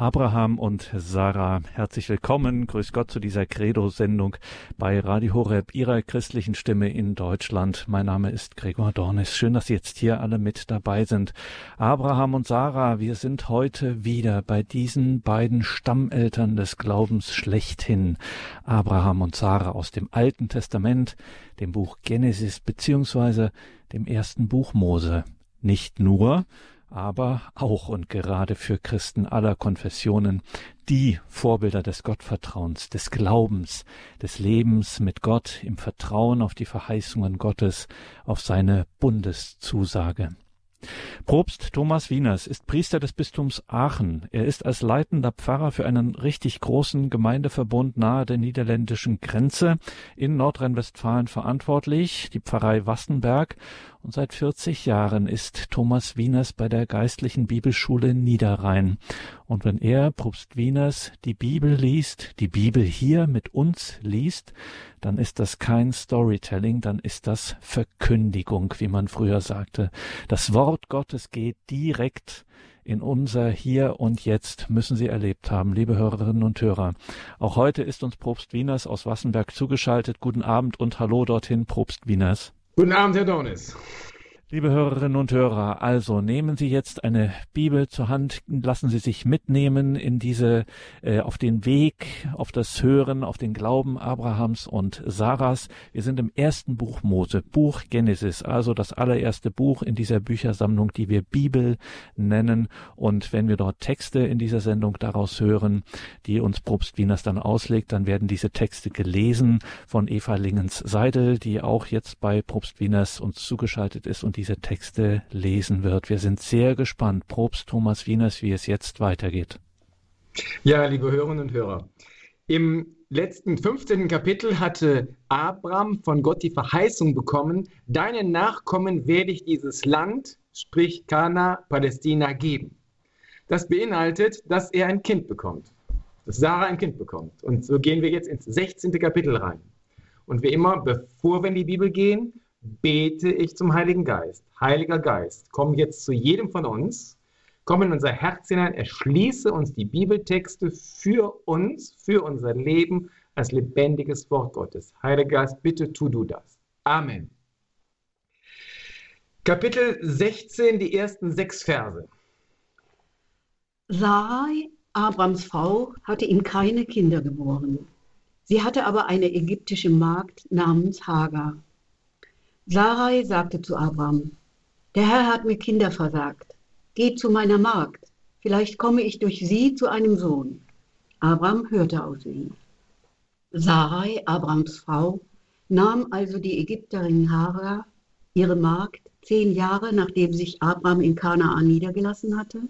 Abraham und Sarah, herzlich willkommen. Grüß Gott zu dieser Credo-Sendung bei Radio Horeb, Ihrer christlichen Stimme in Deutschland. Mein Name ist Gregor Dornis. Schön, dass Sie jetzt hier alle mit dabei sind. Abraham und Sarah, wir sind heute wieder bei diesen beiden Stammeltern des Glaubens schlechthin. Abraham und Sarah aus dem Alten Testament, dem Buch Genesis beziehungsweise dem ersten Buch Mose. Nicht nur, aber auch und gerade für Christen aller Konfessionen die Vorbilder des Gottvertrauens, des Glaubens, des Lebens mit Gott im Vertrauen auf die Verheißungen Gottes, auf seine Bundeszusage. Propst Thomas Wieners ist Priester des Bistums Aachen. Er ist als leitender Pfarrer für einen richtig großen Gemeindeverbund nahe der niederländischen Grenze in Nordrhein-Westfalen verantwortlich, die Pfarrei Wassenberg und seit 40 Jahren ist Thomas Wieners bei der geistlichen Bibelschule Niederrhein. Und wenn er, Propst Wieners, die Bibel liest, die Bibel hier mit uns liest, dann ist das kein Storytelling, dann ist das Verkündigung, wie man früher sagte. Das Wort Gottes geht direkt in unser Hier und Jetzt müssen Sie erlebt haben, liebe Hörerinnen und Hörer. Auch heute ist uns Propst Wieners aus Wassenberg zugeschaltet. Guten Abend und hallo dorthin, Propst Wieners. Guten Abend, Herr Dornis. Liebe Hörerinnen und Hörer, also nehmen Sie jetzt eine Bibel zur Hand, lassen Sie sich mitnehmen in diese, äh, auf den Weg, auf das Hören, auf den Glauben Abrahams und Sarahs. Wir sind im ersten Buch Mose, Buch Genesis, also das allererste Buch in dieser Büchersammlung, die wir Bibel nennen. Und wenn wir dort Texte in dieser Sendung daraus hören, die uns Probst Wieners dann auslegt, dann werden diese Texte gelesen von Eva Lingens Seidel, die auch jetzt bei Probst Wieners uns zugeschaltet ist und diese Texte lesen wird. Wir sind sehr gespannt. Probst Thomas Wieners, wie es jetzt weitergeht. Ja, liebe Hörerinnen und Hörer. Im letzten 15. Kapitel hatte Abraham von Gott die Verheißung bekommen, deinen Nachkommen werde ich dieses Land, sprich Kana, Palästina, geben. Das beinhaltet, dass er ein Kind bekommt, dass Sarah ein Kind bekommt. Und so gehen wir jetzt ins 16. Kapitel rein. Und wie immer, bevor wir in die Bibel gehen, bete ich zum Heiligen Geist. Heiliger Geist, komm jetzt zu jedem von uns, komm in unser Herz hinein, erschließe uns die Bibeltexte für uns, für unser Leben als lebendiges Wort Gottes. Heiliger Geist, bitte tu du das. Amen. Kapitel 16, die ersten sechs Verse. Sarai, Abrams Frau, hatte ihm keine Kinder geboren. Sie hatte aber eine ägyptische Magd namens Hagar. Sarai sagte zu Abraham, der Herr hat mir Kinder versagt. Geh zu meiner Magd, vielleicht komme ich durch sie zu einem Sohn. Abraham hörte auf sie. Sarai, Abrams Frau, nahm also die Ägypterin Hagar, ihre Magd, zehn Jahre nachdem sich Abraham in Kanaan niedergelassen hatte,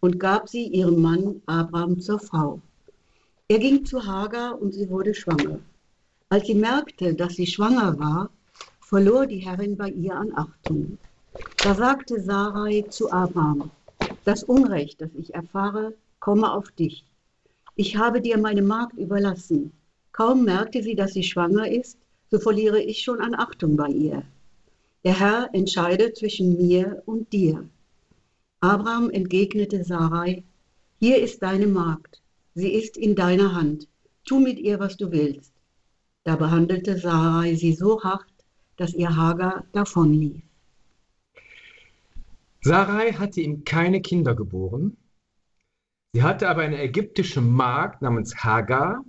und gab sie ihrem Mann Abraham zur Frau. Er ging zu Hagar und sie wurde schwanger. Als sie merkte, dass sie schwanger war, verlor die Herrin bei ihr an Achtung. Da sagte Sarai zu Abraham, das Unrecht, das ich erfahre, komme auf dich. Ich habe dir meine Magd überlassen. Kaum merkte sie, dass sie schwanger ist, so verliere ich schon an Achtung bei ihr. Der Herr entscheide zwischen mir und dir. Abraham entgegnete Sarai, hier ist deine Magd, sie ist in deiner Hand, tu mit ihr, was du willst. Da behandelte Sarai sie so hart, dass ihr Hagar davonlief. Sarai hatte ihm keine Kinder geboren. Sie hatte aber eine ägyptische Magd namens Hagar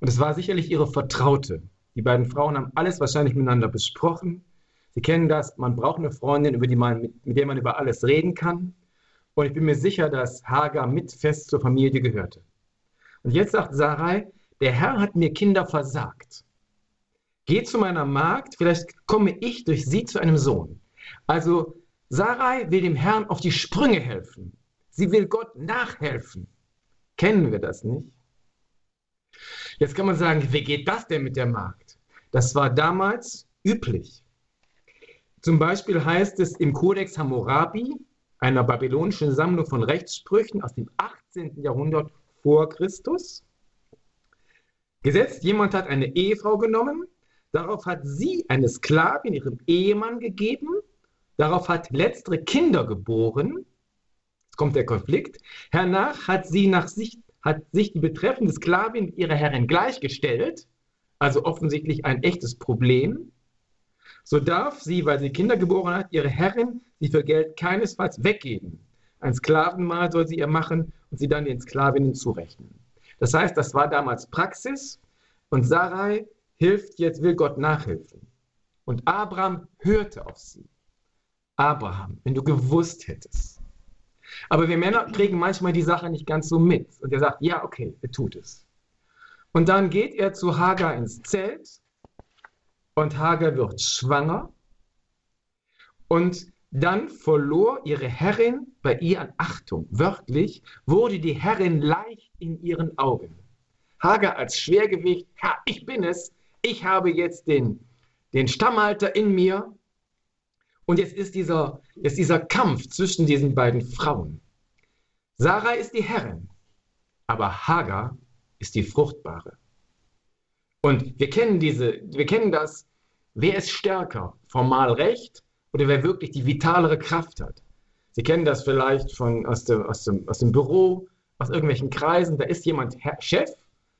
und es war sicherlich ihre Vertraute. Die beiden Frauen haben alles wahrscheinlich miteinander besprochen. Sie kennen das, man braucht eine Freundin, über die man, mit, mit der man über alles reden kann. Und ich bin mir sicher, dass Hagar mit fest zur Familie gehörte. Und jetzt sagt Sarai, der Herr hat mir Kinder versagt. Geh zu meiner Magd, vielleicht komme ich durch sie zu einem Sohn. Also Sarai will dem Herrn auf die Sprünge helfen. Sie will Gott nachhelfen. Kennen wir das nicht? Jetzt kann man sagen, wie geht das denn mit der Magd? Das war damals üblich. Zum Beispiel heißt es im Kodex Hammurabi, einer babylonischen Sammlung von Rechtssprüchen aus dem 18. Jahrhundert vor Christus, gesetzt, jemand hat eine Ehefrau genommen Darauf hat sie eine Sklavin ihrem Ehemann gegeben. Darauf hat letztere Kinder geboren. Jetzt kommt der Konflikt. Hernach hat sie nach sich, hat sich die betreffende Sklavin ihrer Herrin gleichgestellt, also offensichtlich ein echtes Problem. So darf sie, weil sie Kinder geboren hat, ihre Herrin sie für Geld keinesfalls weggeben. Ein Sklavenmahl soll sie ihr machen und sie dann den Sklavinnen zurechnen. Das heißt, das war damals Praxis und Sarai hilft jetzt, will Gott nachhelfen. Und Abraham hörte auf sie. Abraham, wenn du gewusst hättest. Aber wir Männer kriegen manchmal die Sache nicht ganz so mit. Und er sagt, ja, okay, er tut es. Und dann geht er zu Hagar ins Zelt und Hagar wird schwanger. Und dann verlor ihre Herrin bei ihr an Achtung. Wörtlich wurde die Herrin leicht in ihren Augen. Hagar als Schwergewicht, ha, ich bin es, ich habe jetzt den, den Stammhalter in mir. Und jetzt ist dieser, jetzt dieser Kampf zwischen diesen beiden Frauen. Sarah ist die Herrin, aber Hagar ist die Fruchtbare. Und wir kennen diese, wir kennen das, wer ist stärker, formal recht oder wer wirklich die vitalere Kraft hat. Sie kennen das vielleicht von, aus, dem, aus, dem, aus dem Büro, aus irgendwelchen Kreisen. Da ist jemand Chef,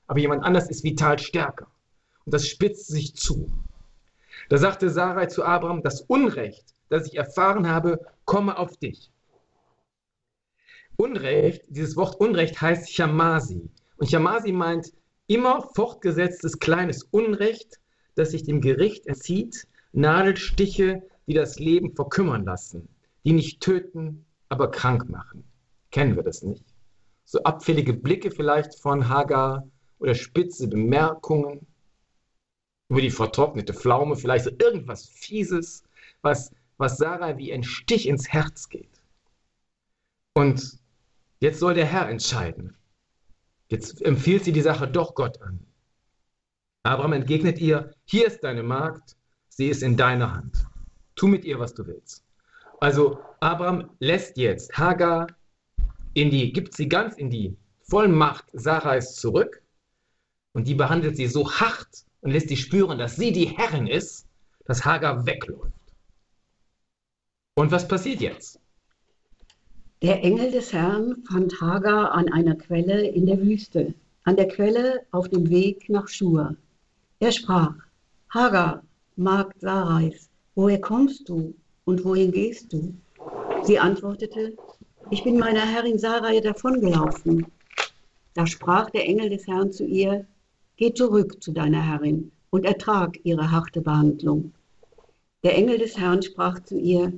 aber jemand anders ist vital stärker. Und das spitzt sich zu. Da sagte Sarai zu Abraham, das Unrecht, das ich erfahren habe, komme auf dich. Unrecht, dieses Wort Unrecht heißt Chamasi. Und Chamasi meint immer fortgesetztes kleines Unrecht, das sich dem Gericht entzieht, Nadelstiche, die das Leben verkümmern lassen, die nicht töten, aber krank machen. Kennen wir das nicht? So abfällige Blicke vielleicht von Hagar oder spitze Bemerkungen über die vertrocknete Pflaume, vielleicht so irgendwas Fieses, was, was Sarah wie ein Stich ins Herz geht. Und jetzt soll der Herr entscheiden. Jetzt empfiehlt sie die Sache doch Gott an. Abraham entgegnet ihr, hier ist deine Magd, sie ist in deiner Hand. Tu mit ihr, was du willst. Also Abraham lässt jetzt Hagar in die, gibt sie ganz in die Vollmacht Sarais zurück und die behandelt sie so hart und lässt sie spüren, dass sie die Herrin ist, dass Hagar wegläuft. Und was passiert jetzt? Der Engel des Herrn fand Hagar an einer Quelle in der Wüste, an der Quelle auf dem Weg nach Schur. Er sprach, Hagar, Magd Sarais, woher kommst du und wohin gehst du? Sie antwortete, ich bin meiner Herrin Sarai davongelaufen. Da sprach der Engel des Herrn zu ihr, geh zurück zu deiner Herrin und ertrag ihre harte Behandlung. Der Engel des Herrn sprach zu ihr,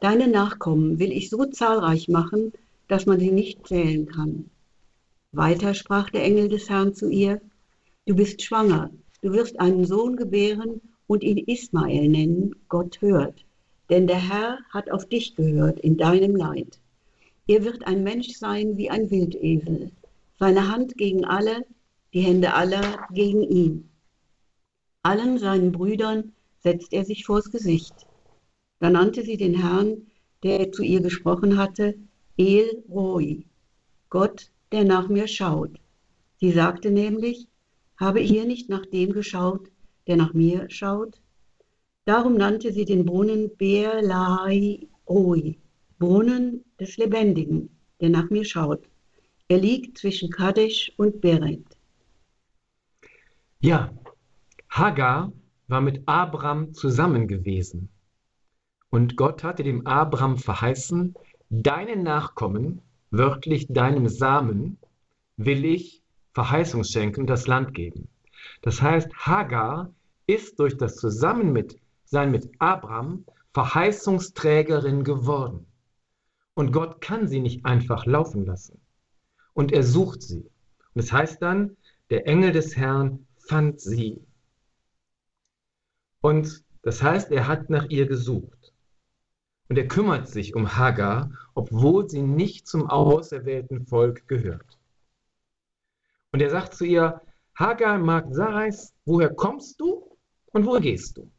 deine Nachkommen will ich so zahlreich machen, dass man sie nicht zählen kann. Weiter sprach der Engel des Herrn zu ihr, du bist schwanger Du wirst einen Sohn gebären und ihn Ismael nennen, Gott hört. Denn der Herr hat auf dich gehört in deinem Leid. Er wird ein Mensch sein wie ein Wildesel, seine Hand gegen alle, die Hände aller gegen ihn. Allen seinen Brüdern setzt er sich vors Gesicht. Da nannte sie den Herrn, der zu ihr gesprochen hatte, El Roi, Gott, der nach mir schaut. Sie sagte nämlich, habe hier nicht nach dem geschaut, der nach mir schaut? Darum nannte sie den Brunnen Beer Lahai Roi, Brunnen des Lebendigen, der nach mir schaut. Er liegt zwischen Kadesh und Beret. Ja, Hagar war mit Abraham zusammen gewesen. Und Gott hatte dem Abraham verheißen, deinen Nachkommen, wörtlich deinem Samen, will ich Verheißung schenken, das Land geben. Das heißt, Hagar ist durch das Zusammensein mit Abraham Verheißungsträgerin geworden. Und Gott kann sie nicht einfach laufen lassen. Und er sucht sie. Und es das heißt dann, der Engel des Herrn fand sie. Und das heißt, er hat nach ihr gesucht. Und er kümmert sich um Hagar, obwohl sie nicht zum auserwählten Volk gehört. Und er sagt zu ihr, Hagar, Magd Sarais, woher kommst du und woher gehst du?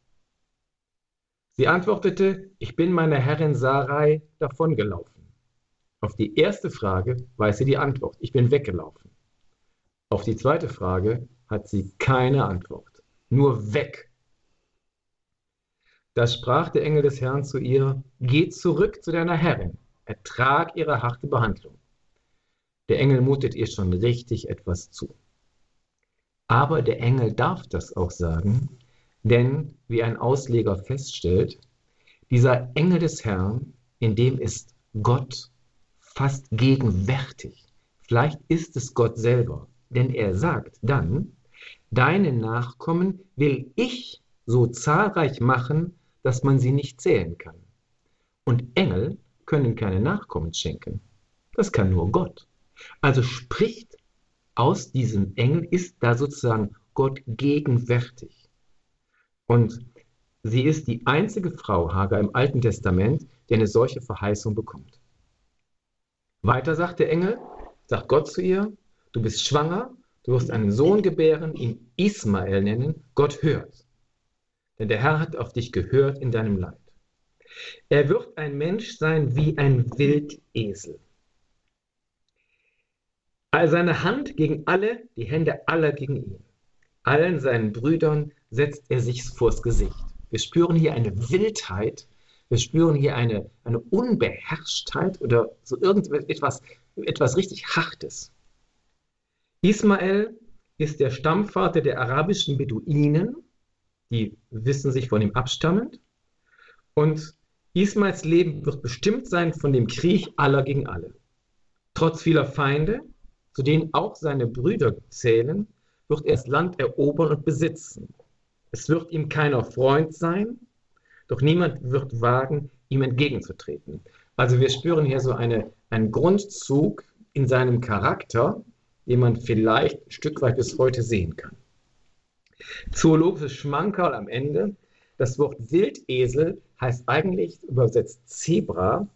Sie antwortete, ich bin meiner Herrin Sarai davongelaufen. Auf die erste Frage weiß sie die Antwort, ich bin weggelaufen. Auf die zweite Frage hat sie keine Antwort, nur weg. Da sprach der Engel des Herrn zu ihr, geh zurück zu deiner Herrin Ertrag ihrer harte Behandlung. Der Engel mutet ihr schon richtig etwas zu. Aber der Engel darf das auch sagen, denn wie ein Ausleger feststellt, dieser Engel des Herrn, in dem ist Gott fast gegenwärtig. Vielleicht ist es Gott selber, denn er sagt dann, deine Nachkommen will ich so zahlreich machen, dass man sie nicht zählen kann. Und Engel können keine Nachkommen schenken. Das kann nur Gott. Also spricht aus diesem Engel, ist da sozusagen Gott gegenwärtig. Und sie ist die einzige Frau, Hagar, im Alten Testament, die eine solche Verheißung bekommt. Weiter sagt der Engel, sagt Gott zu ihr, du bist schwanger, du wirst einen Sohn gebären, ihn Ismael nennen, Gott hört. Denn der Herr hat auf dich gehört in deinem Leid. Er wird ein Mensch sein wie ein Wildesel. All seine Hand gegen alle, die Hände aller gegen ihn. Allen seinen Brüdern setzt er sich vors Gesicht. Wir spüren hier eine Wildheit, wir spüren hier eine, eine Unbeherrschtheit oder so irgendetwas etwas richtig Hartes. Ismael ist der Stammvater der arabischen Beduinen, die wissen sich von ihm abstammend. Und Ismaels Leben wird bestimmt sein von dem Krieg aller gegen alle. Trotz vieler Feinde, zu denen auch seine Brüder zählen, wird er das Land erobern und besitzen. Es wird ihm keiner Freund sein, doch niemand wird wagen, ihm entgegenzutreten. Also wir spüren hier so eine, einen Grundzug in seinem Charakter, den man vielleicht ein Stück weit bis heute sehen kann. Zoologisches Schmankerl am Ende. Das Wort Wildesel heißt eigentlich übersetzt Zebra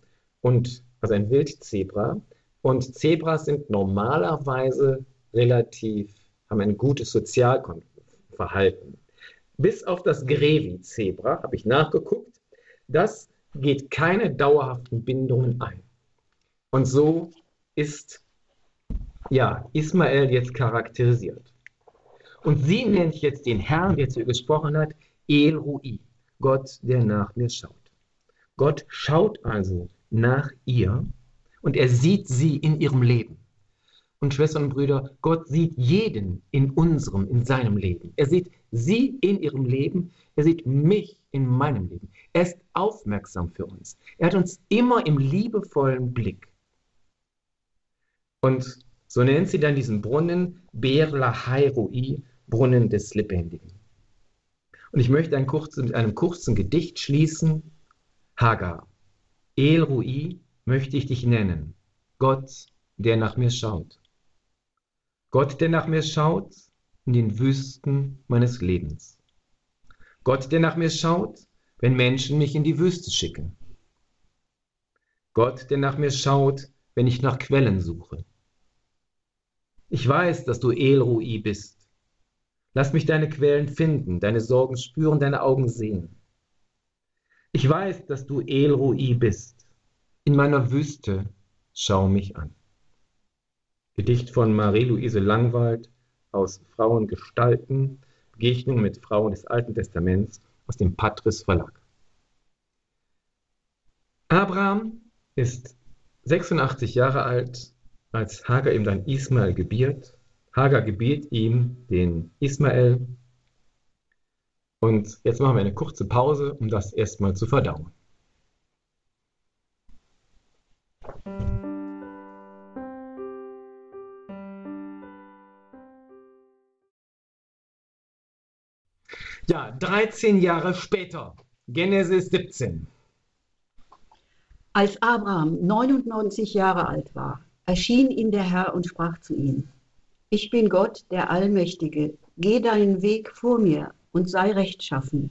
und also ein Wildzebra. Und Zebras sind normalerweise relativ, haben ein gutes Sozialverhalten. Bis auf das Grevi-Zebra, habe ich nachgeguckt, das geht keine dauerhaften Bindungen ein. Und so ist ja Ismael jetzt charakterisiert. Und sie nennt jetzt den Herrn, der zu ihr gesprochen hat, El Rui, Gott, der nach mir schaut. Gott schaut also nach ihr und er sieht sie in ihrem Leben. Und Schwestern und Brüder, Gott sieht jeden in unserem, in seinem Leben. Er sieht sie in ihrem Leben, er sieht mich in meinem Leben. Er ist aufmerksam für uns. Er hat uns immer im liebevollen Blick. Und so nennt sie dann diesen Brunnen Berla Hairui, Brunnen des Lebendigen. Und ich möchte ein kurzen, mit einem kurzen Gedicht schließen. Hagar, El Rui möchte ich dich nennen, Gott, der nach mir schaut. Gott, der nach mir schaut in den Wüsten meines Lebens. Gott, der nach mir schaut, wenn Menschen mich in die Wüste schicken. Gott, der nach mir schaut, wenn ich nach Quellen suche. Ich weiß, dass du El Rui bist. Lass mich deine Quellen finden, deine Sorgen spüren, deine Augen sehen. Ich weiß, dass du El Rui bist. In meiner Wüste schau mich an. Gedicht von Marie-Louise Langwald aus Frauengestalten, Begegnung mit Frauen des Alten Testaments aus dem Patris Verlag. Abraham ist 86 Jahre alt, als Hagar ihm dann Ismael gebiert. Hagar gebiert ihm den Ismael. Und jetzt machen wir eine kurze Pause, um das erstmal zu verdauen. Ja, 13 Jahre später, Genesis 17. Als Abraham 99 Jahre alt war, erschien ihm der Herr und sprach zu ihm, ich bin Gott, der Allmächtige, geh deinen Weg vor mir und sei rechtschaffen.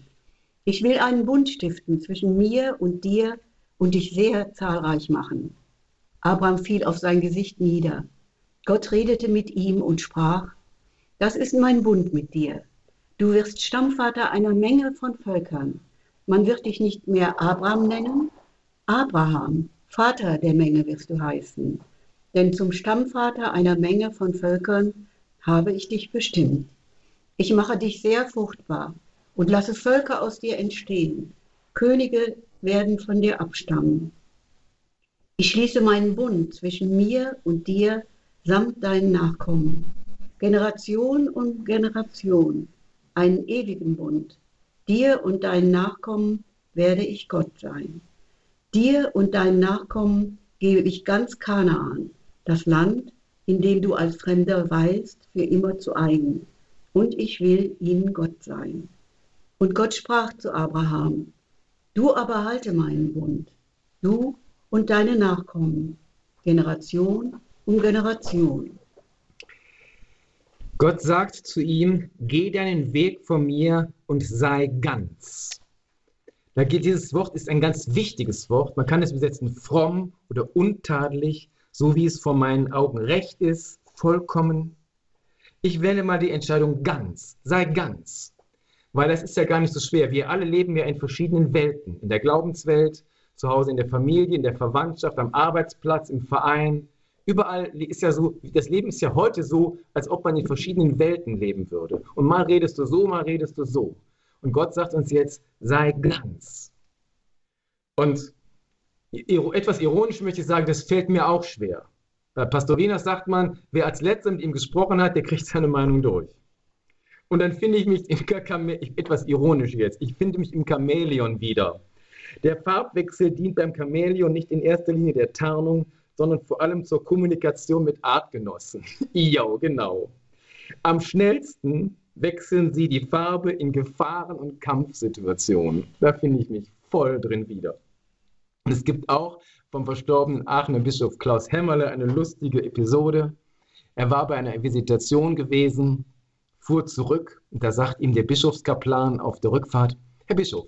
Ich will einen Bund stiften zwischen mir und dir und dich sehr zahlreich machen. Abraham fiel auf sein Gesicht nieder. Gott redete mit ihm und sprach, das ist mein Bund mit dir Du wirst Stammvater einer Menge von Völkern. Man wird dich nicht mehr Abraham nennen, Abraham, Vater der Menge wirst du heißen. Denn zum Stammvater einer Menge von Völkern habe ich dich bestimmt. Ich mache dich sehr fruchtbar und lasse Völker aus dir entstehen. Könige werden von dir abstammen. Ich schließe meinen Bund zwischen mir und dir samt deinen Nachkommen, Generation um Generation, einen ewigen Bund. Dir und deinen Nachkommen werde ich Gott sein. Dir und deinen Nachkommen gebe ich ganz Kanaan, das Land, in dem du als Fremder weißt, für immer zu eigen. Und ich will ihnen Gott sein. Und Gott sprach zu Abraham, du aber halte meinen Bund, du und deine Nachkommen, Generation um Generation. Gott sagt zu ihm, geh deinen Weg vor mir und sei ganz. Da geht dieses Wort ist ein ganz wichtiges Wort. Man kann es besetzen fromm oder untadelig, so wie es vor meinen Augen recht ist, vollkommen. Ich wähle mal die Entscheidung ganz, sei ganz. Weil das ist ja gar nicht so schwer. Wir alle leben ja in verschiedenen Welten. In der Glaubenswelt, zu Hause in der Familie, in der Verwandtschaft, am Arbeitsplatz, im Verein. Überall ist ja so, das Leben ist ja heute so, als ob man in verschiedenen Welten leben würde. Und mal redest du so, mal redest du so. Und Gott sagt uns jetzt, sei ganz. Und etwas ironisch möchte ich sagen, das fällt mir auch schwer. Bei Pastorinus sagt man, wer als letzter mit ihm gesprochen hat, der kriegt seine Meinung durch. Und dann finde ich mich im etwas ironisch jetzt, ich finde mich im Chamäleon wieder. Der Farbwechsel dient beim Chamäleon nicht in erster Linie der Tarnung, sondern vor allem zur Kommunikation mit Artgenossen. ja, genau. Am schnellsten wechseln sie die Farbe in Gefahren- und Kampfsituationen. Da finde ich mich voll drin wieder. Und es gibt auch vom verstorbenen Aachener Bischof Klaus Hämmerle eine lustige Episode. Er war bei einer Visitation gewesen, fuhr zurück und da sagt ihm der Bischofskaplan auf der Rückfahrt, Herr Bischof,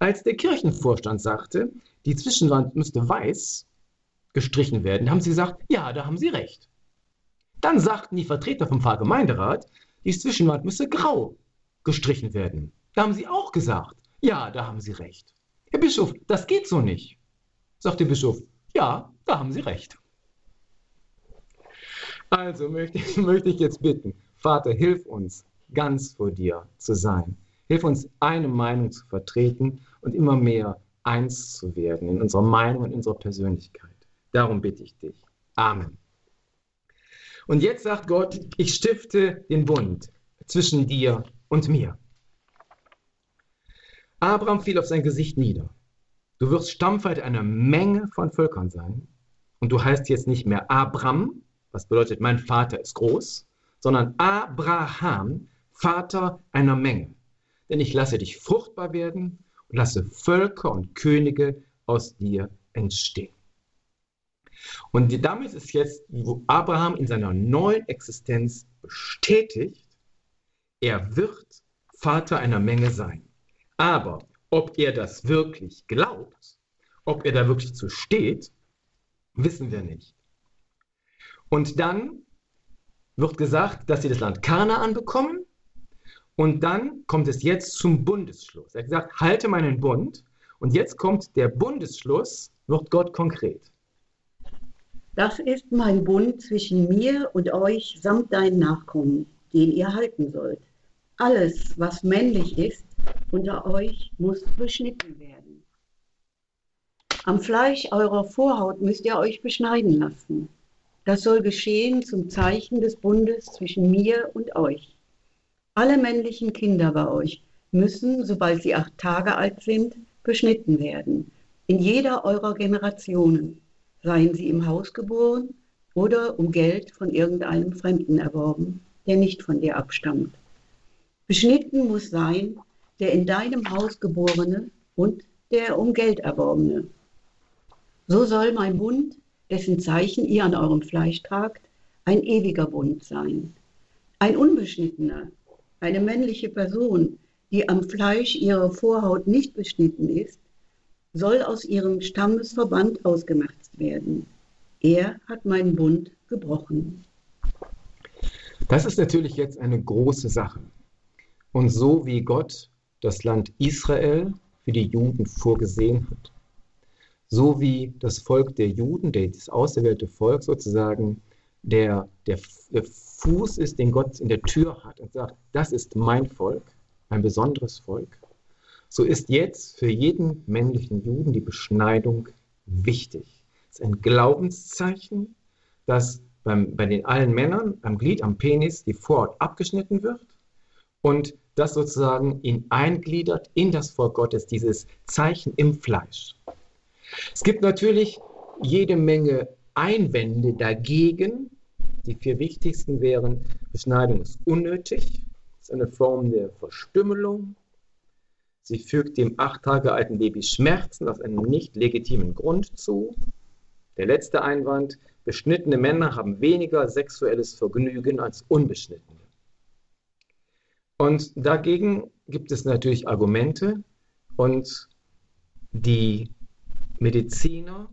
als der Kirchenvorstand sagte, die Zwischenwand müsste weiß gestrichen werden, haben sie gesagt, ja, da haben Sie recht. Dann sagten die Vertreter vom Pfarrgemeinderat, die Zwischenwand müsse grau gestrichen werden. Da haben sie auch gesagt, ja, da haben Sie recht. Herr Bischof, das geht so nicht. Sagt der Bischof, ja, da haben Sie recht. Also möchte, möchte ich jetzt bitten, Vater, hilf uns, ganz vor dir zu sein. Hilf uns, eine Meinung zu vertreten und immer mehr eins zu werden in unserer Meinung und in unserer Persönlichkeit. Darum bitte ich dich. Amen. Und jetzt sagt Gott, ich stifte den Bund zwischen dir und mir. Abraham fiel auf sein Gesicht nieder. Du wirst Stammvater einer Menge von Völkern sein. Und du heißt jetzt nicht mehr Abram, was bedeutet, mein Vater ist groß, sondern Abraham, Vater einer Menge denn ich lasse dich fruchtbar werden und lasse Völker und Könige aus dir entstehen. Und damit ist jetzt Abraham in seiner neuen Existenz bestätigt, er wird Vater einer Menge sein. Aber ob er das wirklich glaubt, ob er da wirklich zu steht, wissen wir nicht. Und dann wird gesagt, dass sie das Land Kanaan bekommen und dann kommt es jetzt zum Bundesschluss. Er hat gesagt, halte meinen Bund. Und jetzt kommt der Bundesschluss, wird Gott konkret. Das ist mein Bund zwischen mir und euch samt deinen Nachkommen, den ihr halten sollt. Alles, was männlich ist, unter euch muss beschnitten werden. Am Fleisch eurer Vorhaut müsst ihr euch beschneiden lassen. Das soll geschehen zum Zeichen des Bundes zwischen mir und euch. Alle männlichen Kinder bei euch müssen, sobald sie acht Tage alt sind, beschnitten werden. In jeder eurer Generationen, seien sie im Haus geboren oder um Geld von irgendeinem Fremden erworben, der nicht von dir abstammt. Beschnitten muss sein der in deinem Haus geborene und der um Geld erworbene. So soll mein Bund, dessen Zeichen ihr an eurem Fleisch tragt, ein ewiger Bund sein. Ein unbeschnittener, eine männliche Person, die am Fleisch ihrer Vorhaut nicht beschnitten ist, soll aus ihrem Stammesverband ausgemerzt werden. Er hat meinen Bund gebrochen. Das ist natürlich jetzt eine große Sache. Und so wie Gott das Land Israel für die Juden vorgesehen hat, so wie das Volk der Juden, das auserwählte Volk sozusagen, der, der, Fuß ist, den Gott in der Tür hat und sagt, das ist mein Volk, ein besonderes Volk, so ist jetzt für jeden männlichen Juden die Beschneidung wichtig. ist ein Glaubenszeichen, dass beim, bei den allen Männern am Glied, am Penis die Vorhaut abgeschnitten wird und das sozusagen ihn eingliedert in das Volk Gottes, dieses Zeichen im Fleisch. Es gibt natürlich jede Menge Einwände dagegen. Die vier wichtigsten wären, Beschneidung ist unnötig, ist eine Form der Verstümmelung. Sie fügt dem acht Tage alten Baby Schmerzen aus einem nicht legitimen Grund zu. Der letzte Einwand, beschnittene Männer haben weniger sexuelles Vergnügen als unbeschnittene. Und dagegen gibt es natürlich Argumente. Und die Mediziner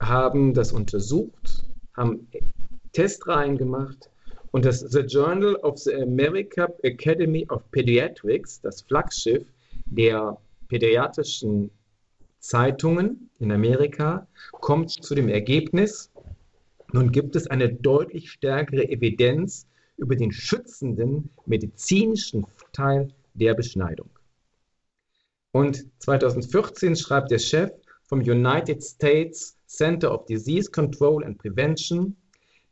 haben das untersucht, haben Testreihen gemacht. Und das The Journal of the American Academy of Pediatrics, das Flaggschiff der pädiatrischen Zeitungen in Amerika, kommt zu dem Ergebnis, nun gibt es eine deutlich stärkere Evidenz über den schützenden medizinischen Teil der Beschneidung. Und 2014 schreibt der Chef vom United States Center of Disease Control and Prevention,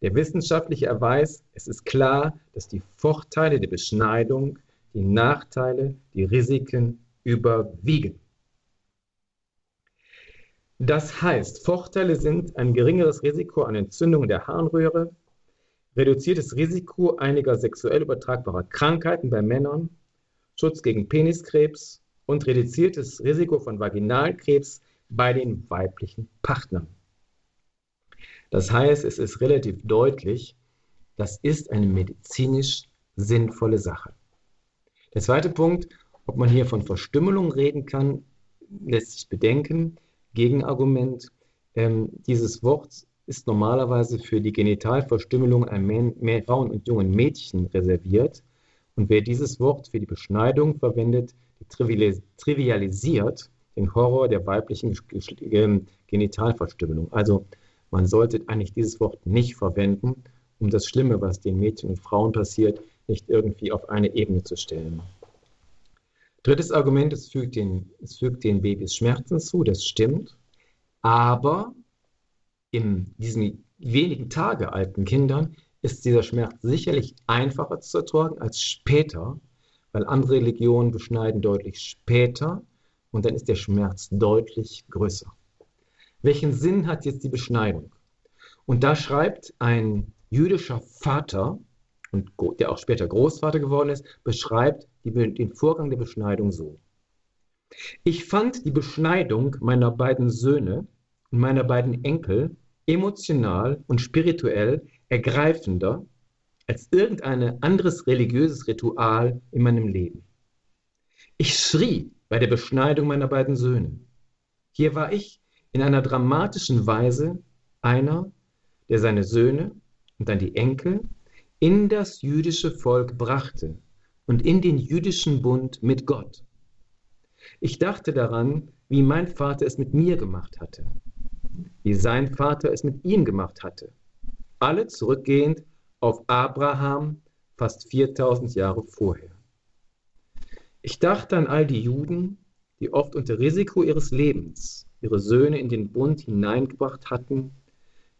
der wissenschaftliche Erweis, es ist klar, dass die Vorteile der Beschneidung die Nachteile, die Risiken überwiegen. Das heißt, Vorteile sind ein geringeres Risiko an Entzündungen der Harnröhre, reduziertes Risiko einiger sexuell übertragbarer Krankheiten bei Männern, Schutz gegen Peniskrebs und reduziertes Risiko von Vaginalkrebs bei den weiblichen Partnern. Das heißt, es ist relativ deutlich, das ist eine medizinisch sinnvolle Sache. Der zweite Punkt, ob man hier von Verstümmelung reden kann, lässt sich bedenken. Gegenargument, ähm, dieses Wort ist normalerweise für die Genitalverstümmelung an Frauen und jungen Mädchen reserviert. Und wer dieses Wort für die Beschneidung verwendet, trivialisiert den Horror der weiblichen ähm, Genitalverstümmelung. Also man sollte eigentlich dieses Wort nicht verwenden, um das Schlimme, was den Mädchen und Frauen passiert, nicht irgendwie auf eine Ebene zu stellen. Drittes Argument, es fügt den, es fügt den Babys Schmerzen zu, das stimmt. Aber in diesen wenigen Tage alten Kindern ist dieser Schmerz sicherlich einfacher zu ertragen als später, weil andere Religionen beschneiden deutlich später und dann ist der Schmerz deutlich größer. Welchen Sinn hat jetzt die Beschneidung? Und da schreibt ein jüdischer Vater, und der auch später Großvater geworden ist, beschreibt den Vorgang der Beschneidung so. Ich fand die Beschneidung meiner beiden Söhne und meiner beiden Enkel emotional und spirituell ergreifender als irgendein anderes religiöses Ritual in meinem Leben. Ich schrie bei der Beschneidung meiner beiden Söhne. Hier war ich in einer dramatischen Weise einer, der seine Söhne und dann die Enkel in das jüdische Volk brachte und in den jüdischen Bund mit Gott. Ich dachte daran, wie mein Vater es mit mir gemacht hatte wie sein Vater es mit ihm gemacht hatte. Alle zurückgehend auf Abraham fast 4000 Jahre vorher. Ich dachte an all die Juden, die oft unter Risiko ihres Lebens ihre Söhne in den Bund hineingebracht hatten,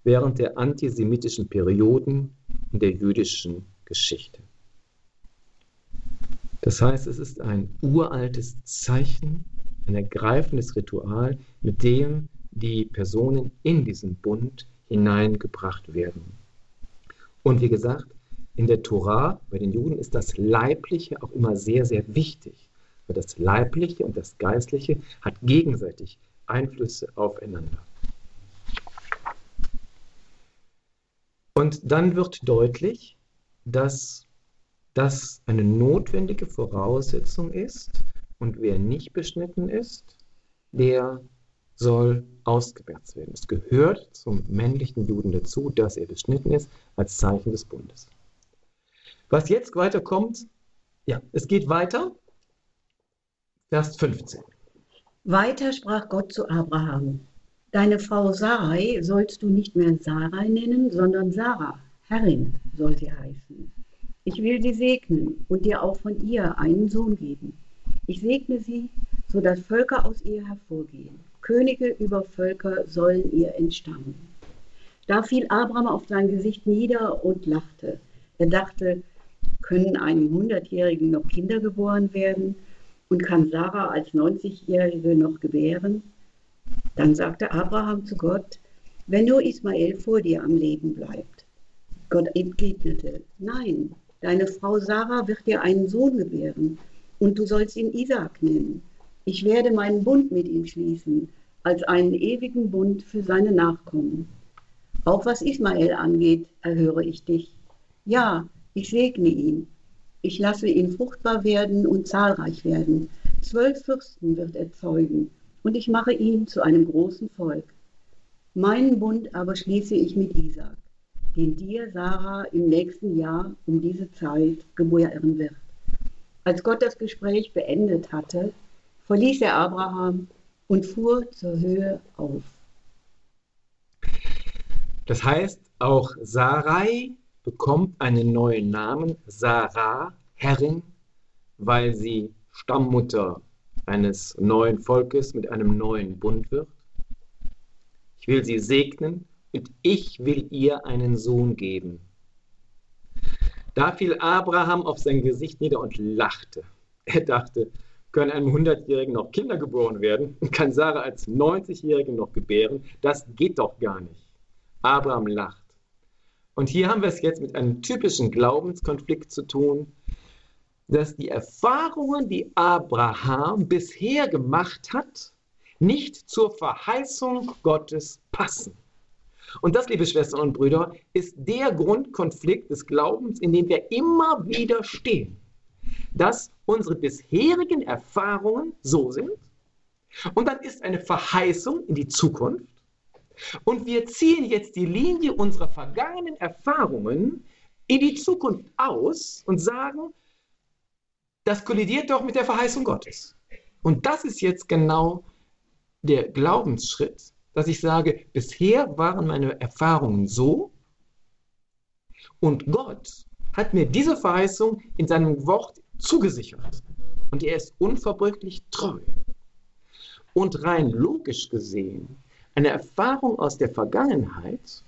während der antisemitischen Perioden in der jüdischen Geschichte. Das heißt, es ist ein uraltes Zeichen, ein ergreifendes Ritual, mit dem die Personen in diesen Bund hineingebracht werden. Und wie gesagt, in der Tora, bei den Juden, ist das Leibliche auch immer sehr, sehr wichtig. Weil das Leibliche und das Geistliche hat gegenseitig Einflüsse aufeinander. Und dann wird deutlich, dass das eine notwendige Voraussetzung ist und wer nicht beschnitten ist, der soll ausgemerzt werden. Es gehört zum männlichen Juden dazu, dass er beschnitten ist, als Zeichen des Bundes. Was jetzt weiterkommt, ja, es geht weiter. Vers 15. Weiter sprach Gott zu Abraham: Deine Frau Sarai sollst du nicht mehr Sarai nennen, sondern Sarah, Herrin soll sie heißen. Ich will sie segnen und dir auch von ihr einen Sohn geben. Ich segne sie, so dass Völker aus ihr hervorgehen Könige über Völker sollen ihr entstammen. Da fiel Abraham auf sein Gesicht nieder und lachte. Er dachte, können einem Hundertjährigen noch Kinder geboren werden und kann Sarah als 90-Jährige noch gebären? Dann sagte Abraham zu Gott, wenn nur Ismael vor dir am Leben bleibt. Gott entgegnete, nein, deine Frau Sarah wird dir einen Sohn gebären und du sollst ihn Isaac nennen. Ich werde meinen Bund mit ihm schließen, als einen ewigen Bund für seine Nachkommen. Auch was Ismael angeht, erhöre ich dich. Ja, ich segne ihn. Ich lasse ihn fruchtbar werden und zahlreich werden. Zwölf Fürsten wird er zeugen, und ich mache ihn zu einem großen Volk. Meinen Bund aber schließe ich mit Isaac, den dir Sarah im nächsten Jahr um diese Zeit gebären wird. Als Gott das Gespräch beendet hatte, verließ er Abraham und fuhr zur Höhe auf. Das heißt, auch Sarai bekommt einen neuen Namen, Sarah, Herrin, weil sie Stammmutter eines neuen Volkes mit einem neuen Bund wird. Ich will sie segnen und ich will ihr einen Sohn geben. Da fiel Abraham auf sein Gesicht nieder und lachte. Er dachte, können einem 100-Jährigen noch Kinder geboren werden und kann Sarah als 90-Jährige noch gebären? Das geht doch gar nicht. Abraham lacht. Und hier haben wir es jetzt mit einem typischen Glaubenskonflikt zu tun, dass die Erfahrungen, die Abraham bisher gemacht hat, nicht zur Verheißung Gottes passen. Und das, liebe Schwestern und Brüder, ist der Grundkonflikt des Glaubens, in dem wir immer wieder stehen. Dass unsere bisherigen Erfahrungen so sind und dann ist eine Verheißung in die Zukunft und wir ziehen jetzt die Linie unserer vergangenen Erfahrungen in die Zukunft aus und sagen, das kollidiert doch mit der Verheißung Gottes. Und das ist jetzt genau der Glaubensschritt, dass ich sage, bisher waren meine Erfahrungen so und Gott hat mir diese Verheißung in seinem Wort zugesichert. Und er ist unverbrüchlich treu. Und rein logisch gesehen eine Erfahrung aus der Vergangenheit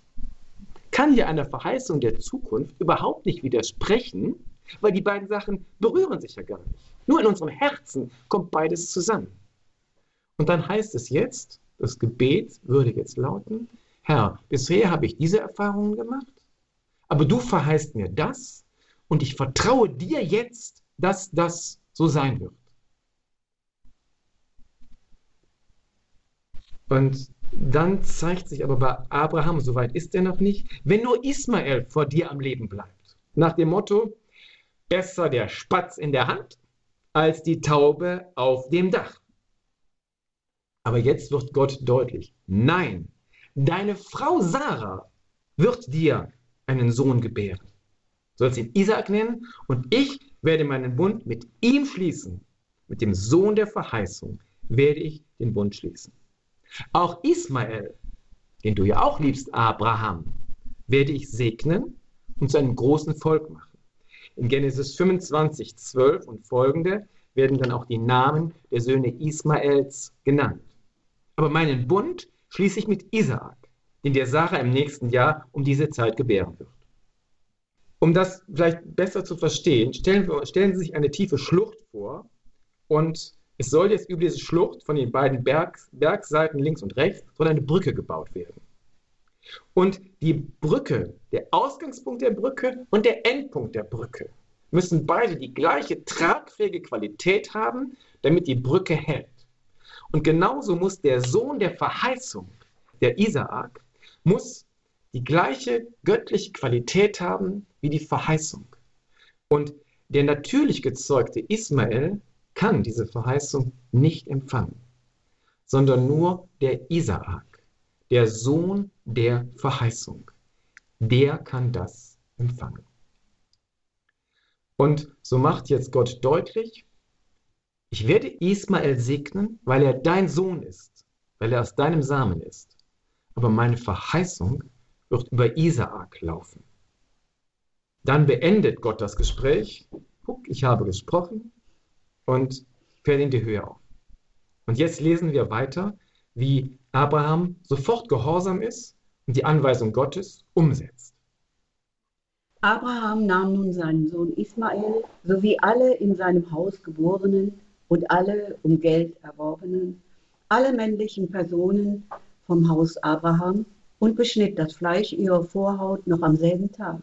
kann ja einer Verheißung der Zukunft überhaupt nicht widersprechen, weil die beiden Sachen berühren sich ja gar nicht. Nur in unserem Herzen kommt beides zusammen. Und dann heißt es jetzt, das Gebet würde jetzt lauten, Herr, bisher habe ich diese Erfahrungen gemacht, aber du verheißt mir das und ich vertraue dir jetzt, dass das so sein wird. Und dann zeigt sich aber bei Abraham, soweit ist er noch nicht, wenn nur Ismael vor dir am Leben bleibt. Nach dem Motto, besser der Spatz in der Hand als die Taube auf dem Dach. Aber jetzt wird Gott deutlich, nein, deine Frau Sarah wird dir einen Sohn gebären. Du sollst ihn Isaac nennen und ich werde meinen Bund mit ihm schließen. Mit dem Sohn der Verheißung werde ich den Bund schließen. Auch Ismael, den du ja auch liebst, Abraham, werde ich segnen und zu einem großen Volk machen. In Genesis 25, 12 und folgende werden dann auch die Namen der Söhne Ismaels genannt. Aber meinen Bund schließe ich mit Isaak, den der Sarah im nächsten Jahr um diese Zeit gebären wird. Um das vielleicht besser zu verstehen, stellen, wir, stellen Sie sich eine tiefe Schlucht vor und es soll jetzt über diese Schlucht von den beiden Berg, Bergseiten links und rechts soll eine Brücke gebaut werden. Und die Brücke, der Ausgangspunkt der Brücke und der Endpunkt der Brücke müssen beide die gleiche tragfähige Qualität haben, damit die Brücke hält. Und genauso muss der Sohn der Verheißung, der Isaak, muss die gleiche göttliche Qualität haben wie die Verheißung. Und der natürlich gezeugte Ismael kann diese Verheißung nicht empfangen, sondern nur der Isaak, der Sohn der Verheißung. Der kann das empfangen. Und so macht jetzt Gott deutlich, ich werde Ismael segnen, weil er dein Sohn ist, weil er aus deinem Samen ist. Aber meine Verheißung wird über Isaak laufen. Dann beendet Gott das Gespräch. Guck, ich habe gesprochen, und fällt in die Höhe auf. Und jetzt lesen wir weiter wie Abraham sofort gehorsam ist und die Anweisung Gottes umsetzt. Abraham nahm nun seinen Sohn Ismael sowie alle in seinem Haus geborenen und alle um Geld erworbenen, alle männlichen Personen vom Haus Abraham und beschnitt das Fleisch ihrer Vorhaut noch am selben Tag,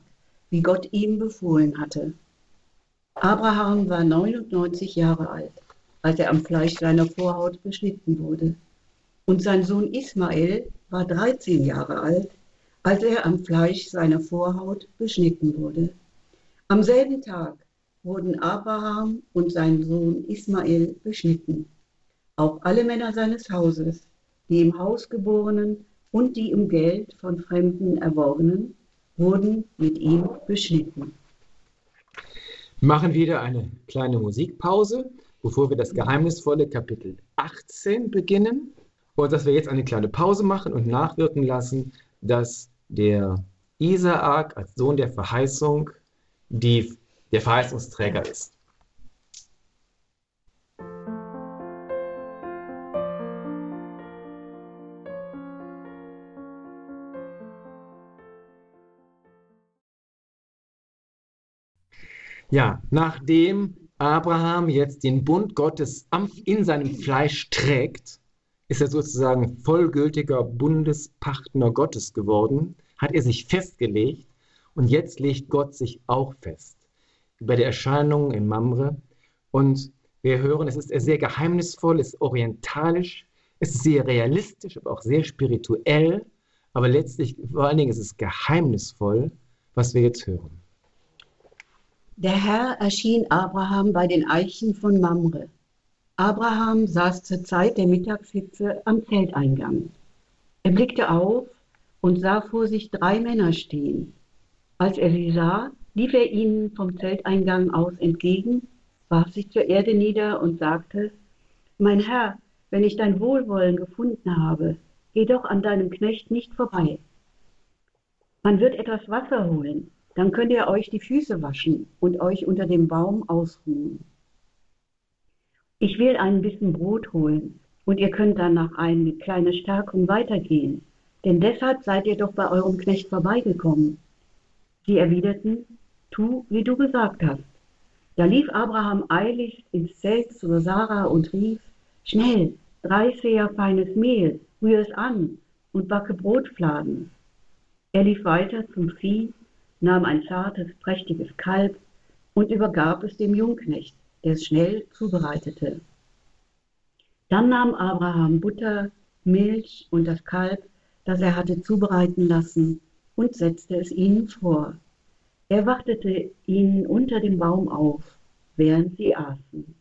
wie Gott ihm befohlen hatte. Abraham war 99 Jahre alt, als er am Fleisch seiner Vorhaut beschnitten wurde. Und sein Sohn Ismael war 13 Jahre alt, als er am Fleisch seiner Vorhaut beschnitten wurde. Am selben Tag wurden Abraham und sein Sohn Ismael beschnitten. Auch alle Männer seines Hauses, die im Haus geborenen und die um Geld von Fremden erworbenen, wurden mit ihm beschnitten. Wir machen wieder eine kleine Musikpause, bevor wir das geheimnisvolle Kapitel 18 beginnen. Und dass wir jetzt eine kleine Pause machen und nachwirken lassen, dass der Isaak als Sohn der Verheißung die, der Verheißungsträger ist. Ja, nachdem Abraham jetzt den Bund Gottes in seinem Fleisch trägt, ist er sozusagen vollgültiger Bundespartner Gottes geworden, hat er sich festgelegt und jetzt legt Gott sich auch fest über die Erscheinungen in Mamre. Und wir hören, es ist sehr geheimnisvoll, es ist orientalisch, es ist sehr realistisch, aber auch sehr spirituell, aber letztlich vor allen Dingen ist es geheimnisvoll, was wir jetzt hören. Der Herr erschien Abraham bei den Eichen von Mamre. Abraham saß zur Zeit der Mittagshitze am Zelteingang. Er blickte auf und sah vor sich drei Männer stehen. Als er sie sah, lief er ihnen vom Zelteingang aus entgegen, warf sich zur Erde nieder und sagte, Mein Herr, wenn ich dein Wohlwollen gefunden habe, geh doch an deinem Knecht nicht vorbei. Man wird etwas Wasser holen, dann könnt ihr euch die Füße waschen und euch unter dem Baum ausruhen. Ich will ein bisschen Brot holen und ihr könnt dann nach eine kleine Stärkung weitergehen, denn deshalb seid ihr doch bei eurem Knecht vorbeigekommen. Sie erwiderten, tu, wie du gesagt hast. Da lief Abraham eilig ins Zelt zu Sarah und rief, schnell, drei Seher feines Mehl, rühr es an und backe Brotfladen. Er lief weiter zum Vieh nahm ein zartes, prächtiges Kalb und übergab es dem Jungknecht, der es schnell zubereitete. Dann nahm Abraham Butter, Milch und das Kalb, das er hatte zubereiten lassen, und setzte es ihnen vor. Er wartete ihnen unter dem Baum auf, während sie aßen.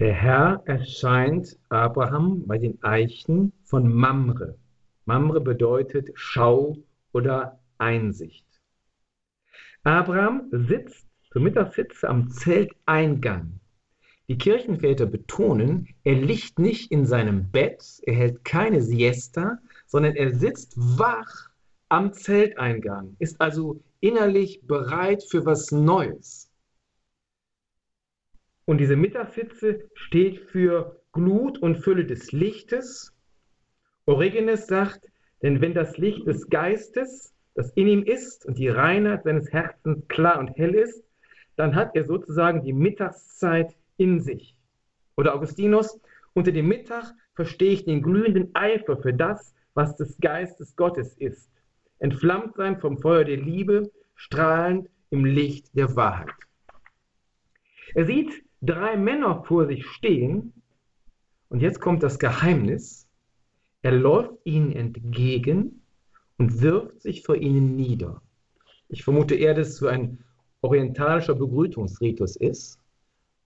Der Herr erscheint Abraham bei den Eichen von Mamre. Mamre bedeutet Schau oder Einsicht. Abraham sitzt zur Mittagshitze am Zelteingang. Die Kirchenväter betonen, er liegt nicht in seinem Bett, er hält keine Siesta, sondern er sitzt wach am Zelteingang, ist also innerlich bereit für was Neues. Und diese Mittagshitze steht für Glut und Fülle des Lichtes. Origenes sagt, denn wenn das Licht des Geistes das in ihm ist und die Reinheit seines Herzens klar und hell ist, dann hat er sozusagen die Mittagszeit in sich. Oder Augustinus, unter dem Mittag verstehe ich den glühenden Eifer für das, was des Geistes Gottes ist. Entflammt sein vom Feuer der Liebe, strahlend im Licht der Wahrheit. Er sieht drei Männer vor sich stehen und jetzt kommt das Geheimnis. Er läuft ihnen entgegen und wirft sich vor ihnen nieder. Ich vermute eher, dass es so ein orientalischer Begrüßungsritus ist.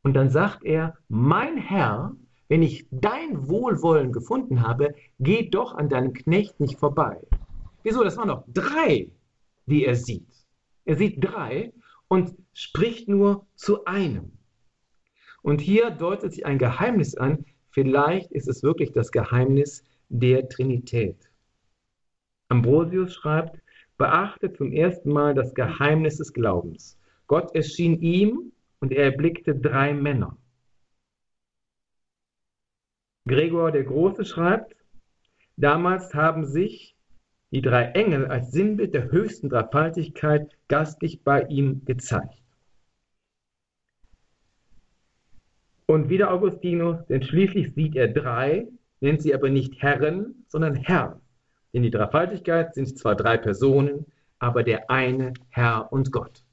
Und dann sagt er, mein Herr, wenn ich dein Wohlwollen gefunden habe, geh doch an deinem Knecht nicht vorbei. Wieso? Das waren noch drei, die er sieht. Er sieht drei und spricht nur zu einem. Und hier deutet sich ein Geheimnis an. Vielleicht ist es wirklich das Geheimnis der Trinität. Ambrosius schreibt, beachte zum ersten Mal das Geheimnis des Glaubens. Gott erschien ihm und er erblickte drei Männer. Gregor der Große schreibt, damals haben sich die drei Engel als Sinnbild der höchsten Dreifaltigkeit gastlich bei ihm gezeigt. Und wieder Augustinus, denn schließlich sieht er drei, nennt sie aber nicht Herren, sondern Herr. Denn die Dreifaltigkeit sind zwar drei Personen, aber der eine Herr und Gott.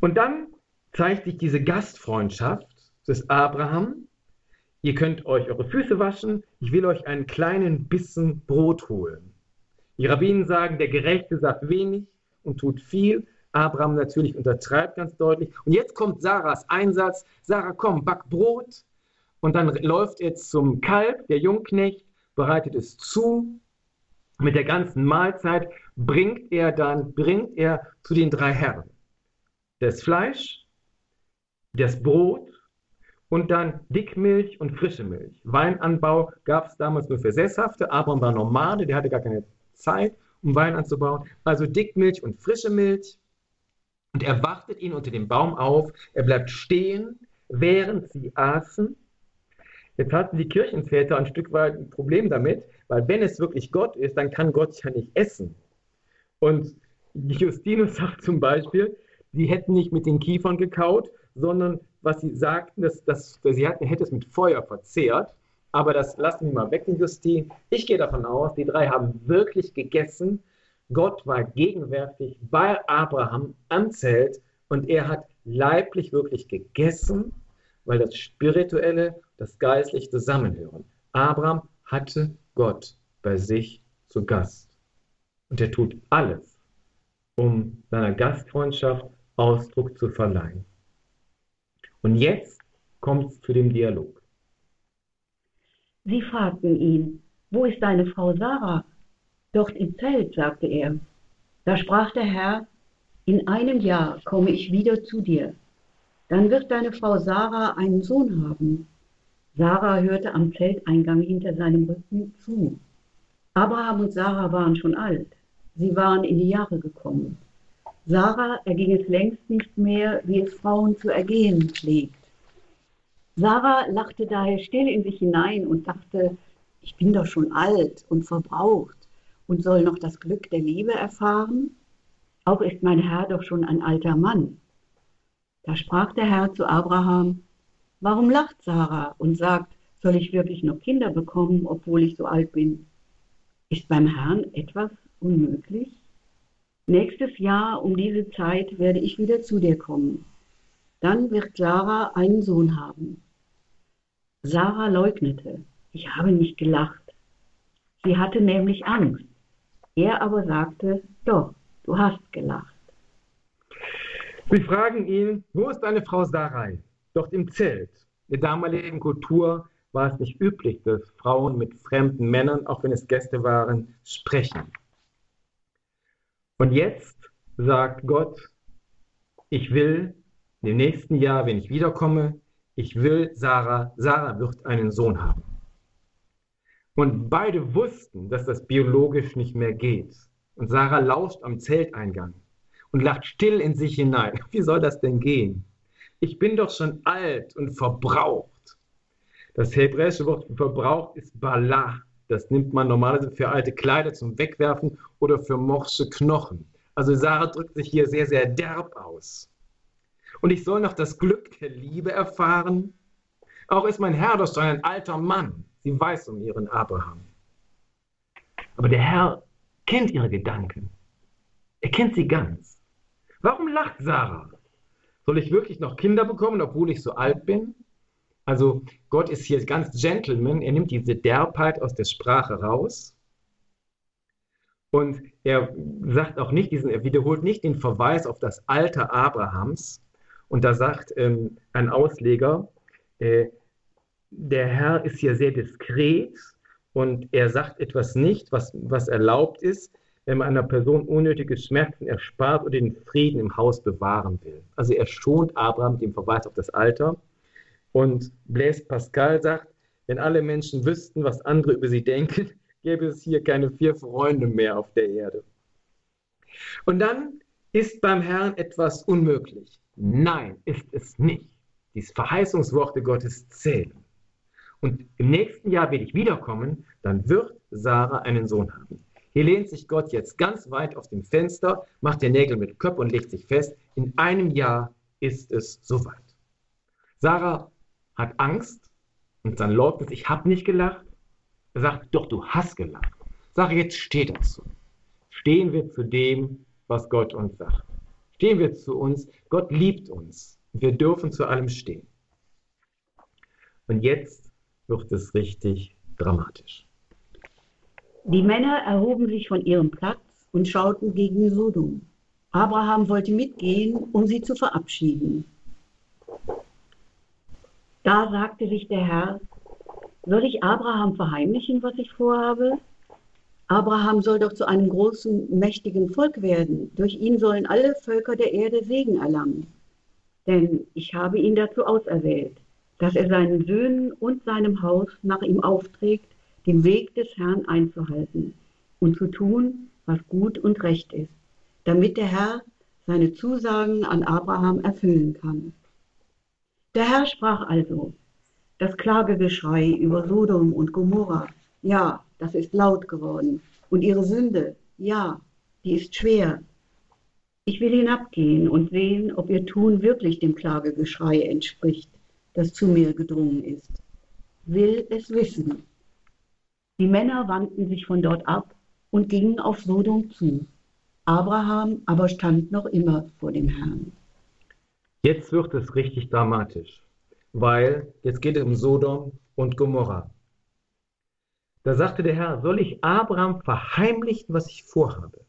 Und dann zeigt sich diese Gastfreundschaft des Abraham. Ihr könnt euch eure Füße waschen, ich will euch einen kleinen Bissen Brot holen. Die Rabbinen sagen, der Gerechte sagt wenig und tut viel. Abraham natürlich untertreibt ganz deutlich. Und jetzt kommt Sarahs Einsatz. Sarah, komm, back Brot. Und dann läuft er zum Kalb, der Jungknecht, bereitet es zu. Mit der ganzen Mahlzeit bringt er dann, bringt er zu den drei Herren. Das Fleisch, das Brot und dann Dickmilch und frische Milch. Weinanbau gab es damals nur für Sesshafte. Abraham war Nomade, der hatte gar keine Zeit, um Wein anzubauen. Also Dickmilch und frische Milch. Und er wartet ihn unter dem Baum auf. Er bleibt stehen, während sie aßen. Jetzt hatten die Kirchenväter ein Stück weit ein Problem damit, weil wenn es wirklich Gott ist, dann kann Gott ja nicht essen. Und Justinus sagt zum Beispiel, sie hätten nicht mit den Kiefern gekaut, sondern was sie sagten, dass, dass sie hatten, hätte es mit Feuer verzehrt. Aber das lassen wir mal weg, den Justin. Ich gehe davon aus, die drei haben wirklich gegessen. Gott war gegenwärtig bei Abraham am Zelt und er hat leiblich wirklich gegessen, weil das Spirituelle, das Geistliche zusammenhören. Abraham hatte Gott bei sich zu Gast. Und er tut alles, um seiner Gastfreundschaft Ausdruck zu verleihen. Und jetzt kommt es zu dem Dialog. Sie fragten ihn, wo ist deine Frau Sarah? Dort im Zelt, sagte er. Da sprach der Herr, in einem Jahr komme ich wieder zu dir. Dann wird deine Frau Sarah einen Sohn haben. Sarah hörte am Zelteingang hinter seinem Rücken zu. Abraham und Sarah waren schon alt. Sie waren in die Jahre gekommen. Sarah erging es längst nicht mehr, wie es Frauen zu ergehen pflegt. Sarah lachte daher still in sich hinein und dachte, ich bin doch schon alt und verbraucht und soll noch das Glück der Liebe erfahren? Auch ist mein Herr doch schon ein alter Mann. Da sprach der Herr zu Abraham, warum lacht Sarah und sagt, soll ich wirklich noch Kinder bekommen, obwohl ich so alt bin? Ist beim Herrn etwas unmöglich? Nächstes Jahr um diese Zeit werde ich wieder zu dir kommen. Dann wird Sarah einen Sohn haben. Sarah leugnete, ich habe nicht gelacht. Sie hatte nämlich Angst. Er aber sagte, doch, du hast gelacht. Sie fragen ihn, wo ist deine Frau Sarai? Dort im Zelt. In der damaligen Kultur war es nicht üblich, dass Frauen mit fremden Männern, auch wenn es Gäste waren, sprechen. Und jetzt sagt Gott, ich will im nächsten Jahr, wenn ich wiederkomme, ich will Sarah, Sarah wird einen Sohn haben. Und beide wussten, dass das biologisch nicht mehr geht. Und Sarah lauscht am Zelteingang und lacht still in sich hinein. Wie soll das denn gehen? Ich bin doch schon alt und verbraucht. Das hebräische Wort verbraucht ist Bala. Das nimmt man normalerweise für alte Kleider zum Wegwerfen oder für morsche Knochen. Also Sarah drückt sich hier sehr, sehr derb aus. Und ich soll noch das Glück der Liebe erfahren. Auch ist mein Herr doch schon ein alter Mann. Sie weiß um ihren Abraham. Aber der Herr kennt ihre Gedanken. Er kennt sie ganz. Warum lacht Sarah? Soll ich wirklich noch Kinder bekommen, obwohl ich so alt bin? Also Gott ist hier ganz Gentleman. Er nimmt diese Derbheit aus der Sprache raus. Und er sagt auch nicht, diesen, er wiederholt nicht den Verweis auf das Alter Abrahams. Und da sagt ähm, ein Ausleger, äh, der Herr ist hier sehr diskret und er sagt etwas nicht, was, was erlaubt ist, wenn man einer Person unnötige Schmerzen erspart oder den Frieden im Haus bewahren will. Also er schont Abraham mit dem Verweis auf das Alter. Und Blaise Pascal sagt, wenn alle Menschen wüssten, was andere über sie denken, gäbe es hier keine vier Freunde mehr auf der Erde. Und dann ist beim Herrn etwas unmöglich. Nein, ist es nicht. Die Verheißungsworte Gottes zählen. Und im nächsten Jahr werde ich wiederkommen, dann wird Sarah einen Sohn haben. Hier lehnt sich Gott jetzt ganz weit auf dem Fenster, macht den Nägel mit Köpf und legt sich fest, in einem Jahr ist es soweit. Sarah hat Angst und dann leugnet, ich habe nicht gelacht. Er sagt, doch, du hast gelacht. Sag, jetzt steht dazu. Stehen wir zu dem, was Gott uns sagt. Stehen wir zu uns. Gott liebt uns. Wir dürfen zu allem stehen. Und jetzt wird es richtig dramatisch. Die Männer erhoben sich von ihrem Platz und schauten gegen Sodom. Abraham wollte mitgehen, um sie zu verabschieden. Da sagte sich der Herr, soll ich Abraham verheimlichen, was ich vorhabe? Abraham soll doch zu einem großen, mächtigen Volk werden. Durch ihn sollen alle Völker der Erde Segen erlangen. Denn ich habe ihn dazu auserwählt, dass er seinen Söhnen und seinem Haus nach ihm aufträgt, den Weg des Herrn einzuhalten und zu tun, was gut und recht ist, damit der Herr seine Zusagen an Abraham erfüllen kann. Der Herr sprach also, das Klagegeschrei über Sodom und Gomorra, ja, das ist laut geworden. Und ihre Sünde, ja, die ist schwer. Ich will hinabgehen und sehen, ob ihr Tun wirklich dem Klagegeschrei entspricht, das zu mir gedrungen ist. Will es wissen. Die Männer wandten sich von dort ab und gingen auf Sodom zu. Abraham aber stand noch immer vor dem Herrn. Jetzt wird es richtig dramatisch, weil jetzt geht es um Sodom und Gomorra. Da sagte der Herr, soll ich Abraham verheimlichen, was ich vorhabe?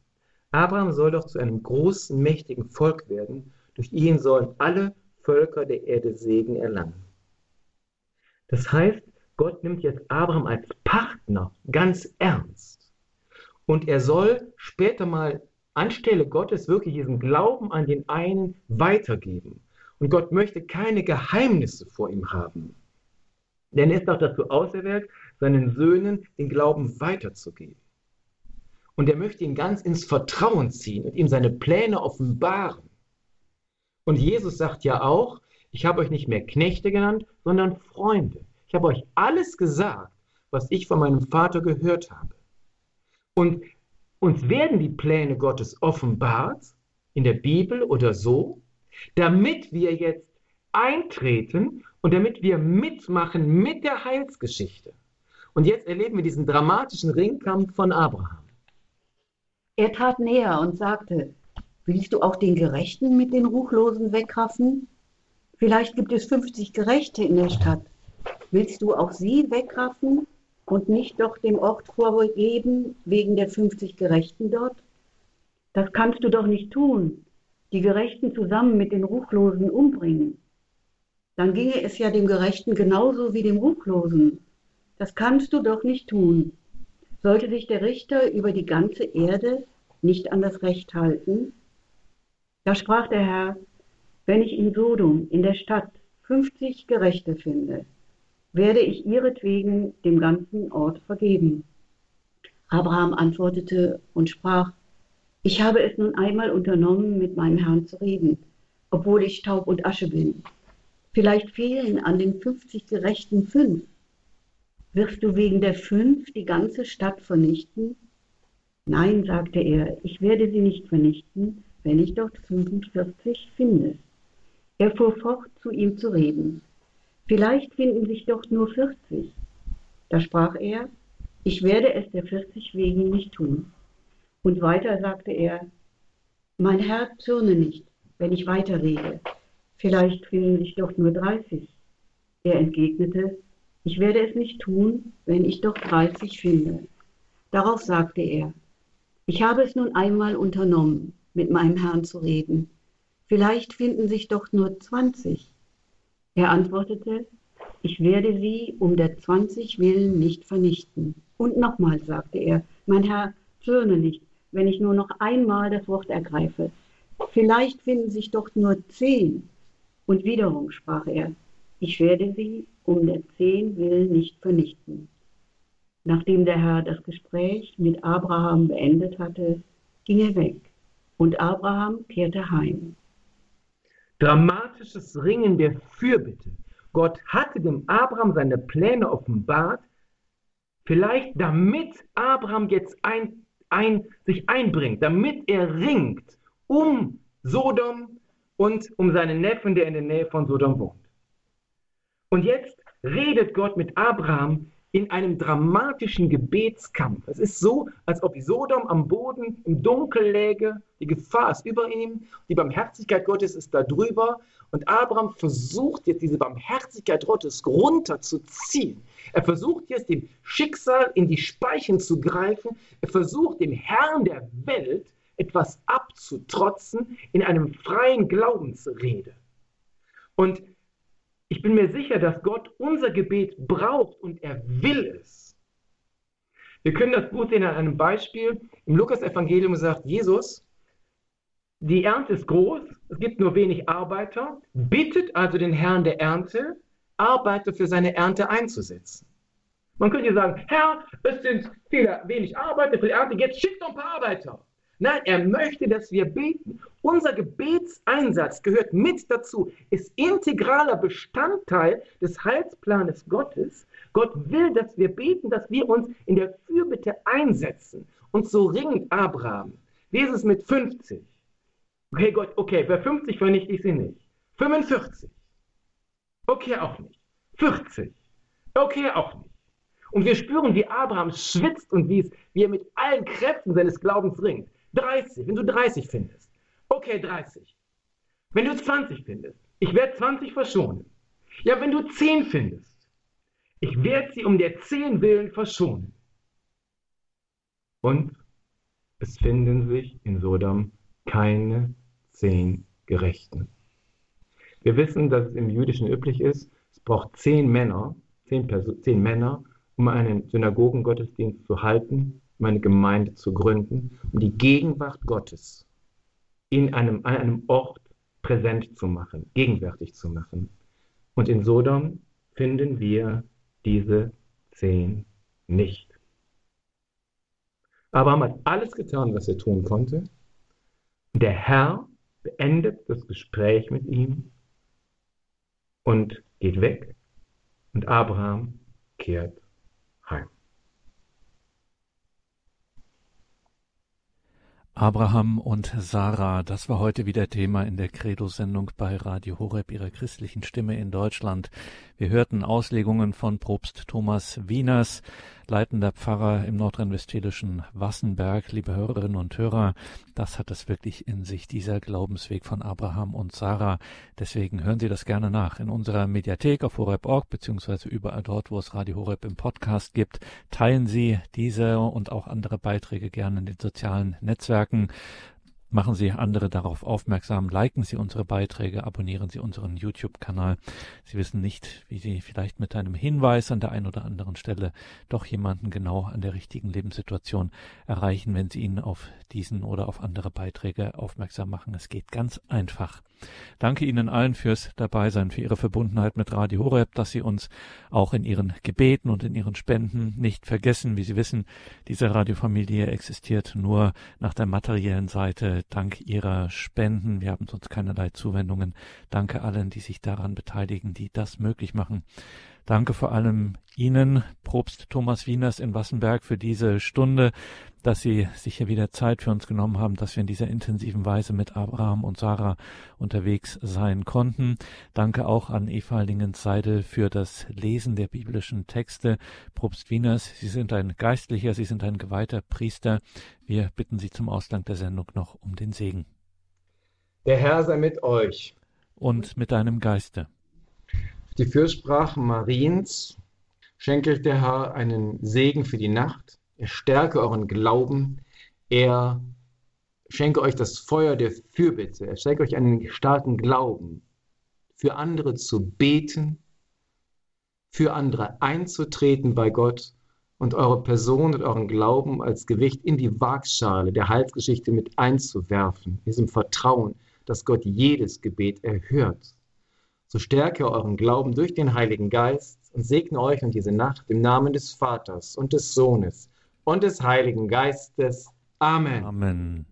Abraham soll doch zu einem großen, mächtigen Volk werden. Durch ihn sollen alle Völker der Erde Segen erlangen. Das heißt, Gott nimmt jetzt Abraham als Partner ganz ernst. Und er soll später mal anstelle Gottes wirklich diesen Glauben an den einen weitergeben. Und Gott möchte keine Geheimnisse vor ihm haben. Denn er ist auch dazu auserwählt, seinen Söhnen den Glauben weiterzugeben. Und er möchte ihn ganz ins Vertrauen ziehen und ihm seine Pläne offenbaren. Und Jesus sagt ja auch, ich habe euch nicht mehr Knechte genannt, sondern Freunde. Ich habe euch alles gesagt, was ich von meinem Vater gehört habe. Und uns werden die Pläne Gottes offenbart, in der Bibel oder so, damit wir jetzt eintreten und damit wir mitmachen mit der Heilsgeschichte. Und jetzt erleben wir diesen dramatischen Ringkampf von Abraham. Er trat näher und sagte, willst du auch den Gerechten mit den Ruchlosen wegraffen? Vielleicht gibt es 50 Gerechte in der Stadt. Willst du auch sie wegraffen und nicht doch dem Ort vorgeben wegen der 50 Gerechten dort? Das kannst du doch nicht tun, die Gerechten zusammen mit den Ruchlosen umbringen. Dann ginge es ja dem Gerechten genauso wie dem Ruchlosen. Das kannst du doch nicht tun. Sollte sich der Richter über die ganze Erde nicht an das Recht halten? Da sprach der Herr, wenn ich in Sodom, in der Stadt, 50 Gerechte finde, werde ich ihretwegen dem ganzen Ort vergeben. Abraham antwortete und sprach, ich habe es nun einmal unternommen, mit meinem Herrn zu reden, obwohl ich Staub und Asche bin. Vielleicht fehlen an den 50 Gerechten fünf. Wirst du wegen der fünf die ganze Stadt vernichten? Nein, sagte er, ich werde sie nicht vernichten, wenn ich dort 45 finde. Er fuhr fort, zu ihm zu reden. Vielleicht finden sich doch nur 40. Da sprach er, ich werde es der 40 wegen nicht tun. Und weiter sagte er, mein Herr zürne nicht, wenn ich weiterrede. Vielleicht finden sich doch nur 30. Er entgegnete, ich werde es nicht tun, wenn ich doch 30 finde. Darauf sagte er, ich habe es nun einmal unternommen, mit meinem Herrn zu reden. Vielleicht finden sich doch nur 20. Er antwortete, ich werde sie um der 20 willen nicht vernichten. Und nochmal sagte er, mein Herr, zürne nicht, wenn ich nur noch einmal das Wort ergreife. Vielleicht finden sich doch nur zehn. Und wiederum sprach er, ich werde sie um der zehn willen nicht vernichten. Nachdem der Herr das Gespräch mit Abraham beendet hatte, ging er weg und Abraham kehrte heim. Dramatisches Ringen der Fürbitte Gott hatte dem Abraham seine Pläne offenbart, vielleicht damit Abraham jetzt ein, ein, sich einbringt, damit er ringt um Sodom und um seinen Neffen, der in der Nähe von Sodom wohnt. Und jetzt redet Gott mit Abraham in einem dramatischen Gebetskampf. Es ist so, als ob Sodom am Boden im Dunkel läge, die Gefahr ist über ihm, die Barmherzigkeit Gottes ist da drüber und Abraham versucht jetzt diese Barmherzigkeit Gottes runterzuziehen. Er versucht jetzt dem Schicksal in die Speichen zu greifen, er versucht dem Herrn der Welt etwas abzutrotzen in einem freien Glaubensrede. Und ich bin mir sicher, dass Gott unser Gebet braucht und er will es. Wir können das gut sehen an einem Beispiel. Im Lukas-Evangelium sagt Jesus, die Ernte ist groß, es gibt nur wenig Arbeiter, bittet also den Herrn der Ernte, Arbeiter für seine Ernte einzusetzen. Man könnte sagen, Herr, es sind viele, wenig Arbeiter für die Ernte, jetzt schickt doch ein paar Arbeiter. Nein, er möchte, dass wir beten. Unser Gebetseinsatz gehört mit dazu, ist integraler Bestandteil des Heilsplanes Gottes. Gott will, dass wir beten, dass wir uns in der Fürbitte einsetzen. Und so ringt Abraham. Wie ist es mit 50? Okay, Gott, okay, bei 50 vernichte ich sie nicht. 45. Okay, auch nicht. 40. Okay, auch nicht. Und wir spüren, wie Abraham schwitzt und wie, es, wie er mit allen Kräften seines Glaubens ringt. 30, wenn du 30 findest. Okay, 30. Wenn du 20 findest, ich werde 20 verschonen. Ja, wenn du 10 findest, ich werde sie um der 10 willen verschonen. Und es finden sich in Sodom keine 10 Gerechten. Wir wissen, dass es im Jüdischen üblich ist, es braucht 10 Männer, 10, 10 Männer, um einen Synagogengottesdienst zu halten meine Gemeinde zu gründen, um die Gegenwart Gottes in einem, an einem Ort präsent zu machen, gegenwärtig zu machen. Und in Sodom finden wir diese zehn nicht. Abraham hat alles getan, was er tun konnte. Der Herr beendet das Gespräch mit ihm und geht weg. Und Abraham kehrt heim. Abraham und Sarah, das war heute wieder Thema in der Credo-Sendung bei Radio Horeb, ihrer christlichen Stimme in Deutschland. Wir hörten Auslegungen von Propst Thomas Wieners, leitender Pfarrer im nordrhein-westfälischen Wassenberg. Liebe Hörerinnen und Hörer, das hat es wirklich in sich, dieser Glaubensweg von Abraham und Sarah. Deswegen hören Sie das gerne nach in unserer Mediathek auf horeb.org, beziehungsweise überall dort, wo es Radio Horeb im Podcast gibt. Teilen Sie diese und auch andere Beiträge gerne in den sozialen Netzwerken. Machen Sie andere darauf aufmerksam, liken Sie unsere Beiträge, abonnieren Sie unseren YouTube-Kanal. Sie wissen nicht, wie Sie vielleicht mit einem Hinweis an der einen oder anderen Stelle doch jemanden genau an der richtigen Lebenssituation erreichen, wenn Sie ihn auf diesen oder auf andere Beiträge aufmerksam machen. Es geht ganz einfach. Danke Ihnen allen fürs Dabeisein, für Ihre Verbundenheit mit Radio Horeb, dass Sie uns auch in Ihren Gebeten und in Ihren Spenden nicht vergessen. Wie Sie wissen, diese Radiofamilie existiert nur nach der materiellen Seite, dank Ihrer Spenden. Wir haben sonst keinerlei Zuwendungen. Danke allen, die sich daran beteiligen, die das möglich machen. Danke vor allem Ihnen, Propst Thomas Wieners in Wassenberg, für diese Stunde, dass Sie sich hier wieder Zeit für uns genommen haben, dass wir in dieser intensiven Weise mit Abraham und Sarah unterwegs sein konnten. Danke auch an Eva Lingens-Seidel für das Lesen der biblischen Texte. Propst Wieners, Sie sind ein Geistlicher, Sie sind ein geweihter Priester. Wir bitten Sie zum Ausgang der Sendung noch um den Segen. Der Herr sei mit euch. Und mit deinem Geiste. Die Fürsprachen Mariens schenke euch der Herr einen Segen für die Nacht. Er stärke euren Glauben. Er schenke euch das Feuer der Fürbitte. Er schenke euch einen starken Glauben, für andere zu beten, für andere einzutreten bei Gott und eure Person und euren Glauben als Gewicht in die Waagschale der Heilsgeschichte mit einzuwerfen, in diesem Vertrauen, dass Gott jedes Gebet erhört so stärke euren Glauben durch den Heiligen Geist und segne euch und diese Nacht im Namen des Vaters und des Sohnes und des Heiligen Geistes. Amen. Amen.